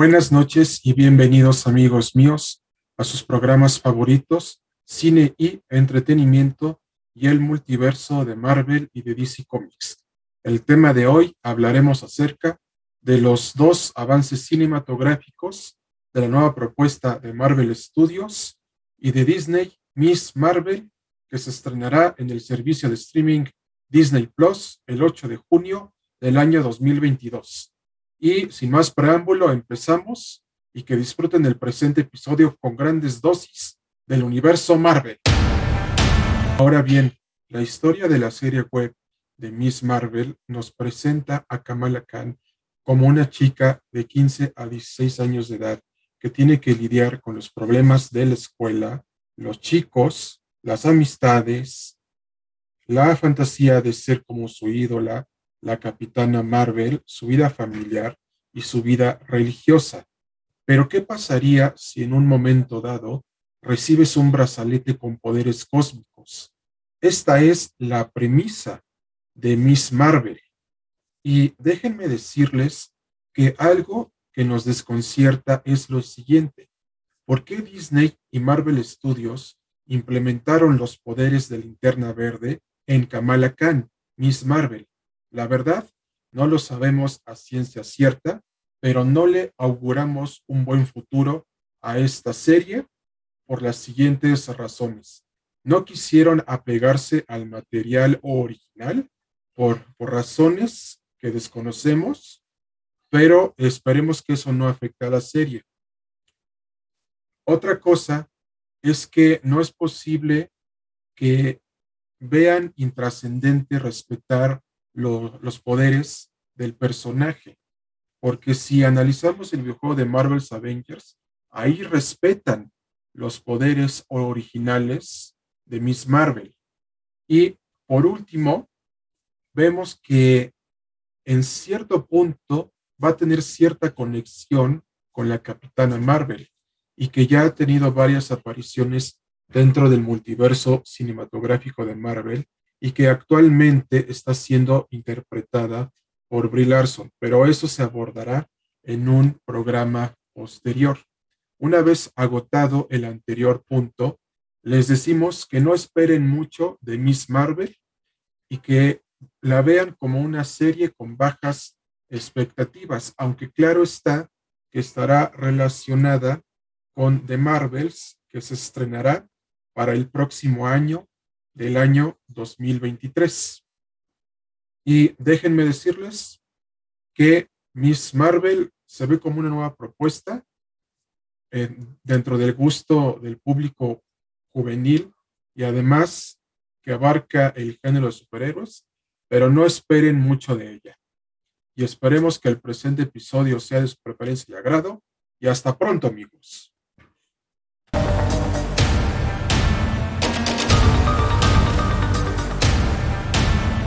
Buenas noches y bienvenidos amigos míos a sus programas favoritos, cine y entretenimiento y el multiverso de Marvel y de DC Comics. El tema de hoy hablaremos acerca de los dos avances cinematográficos de la nueva propuesta de Marvel Studios y de Disney, Miss Marvel, que se estrenará en el servicio de streaming Disney Plus el 8 de junio del año 2022. Y sin más preámbulo, empezamos y que disfruten el presente episodio con grandes dosis del universo Marvel. Ahora bien, la historia de la serie web de Miss Marvel nos presenta a Kamala Khan como una chica de 15 a 16 años de edad que tiene que lidiar con los problemas de la escuela, los chicos, las amistades, la fantasía de ser como su ídola, la capitana Marvel, su vida familiar y su vida religiosa. Pero ¿qué pasaría si en un momento dado recibes un brazalete con poderes cósmicos? Esta es la premisa de Miss Marvel. Y déjenme decirles que algo que nos desconcierta es lo siguiente. ¿Por qué Disney y Marvel Studios implementaron los poderes de linterna verde en Kamala Khan, Miss Marvel? La verdad, no lo sabemos a ciencia cierta, pero no le auguramos un buen futuro a esta serie por las siguientes razones. No quisieron apegarse al material original por, por razones que desconocemos, pero esperemos que eso no afecte a la serie. Otra cosa es que no es posible que vean intrascendente respetar los poderes del personaje, porque si analizamos el videojuego de Marvel's Avengers, ahí respetan los poderes originales de Miss Marvel. Y por último, vemos que en cierto punto va a tener cierta conexión con la Capitana Marvel y que ya ha tenido varias apariciones dentro del multiverso cinematográfico de Marvel y que actualmente está siendo interpretada por Brie Larson, pero eso se abordará en un programa posterior. Una vez agotado el anterior punto, les decimos que no esperen mucho de Miss Marvel y que la vean como una serie con bajas expectativas, aunque claro está que estará relacionada con The Marvels, que se estrenará para el próximo año del año 2023. Y déjenme decirles que Miss Marvel se ve como una nueva propuesta eh, dentro del gusto del público juvenil y además que abarca el género de superhéroes pero no esperen mucho de ella. Y esperemos que el presente episodio sea de su preferencia y agrado. Y hasta pronto, amigos.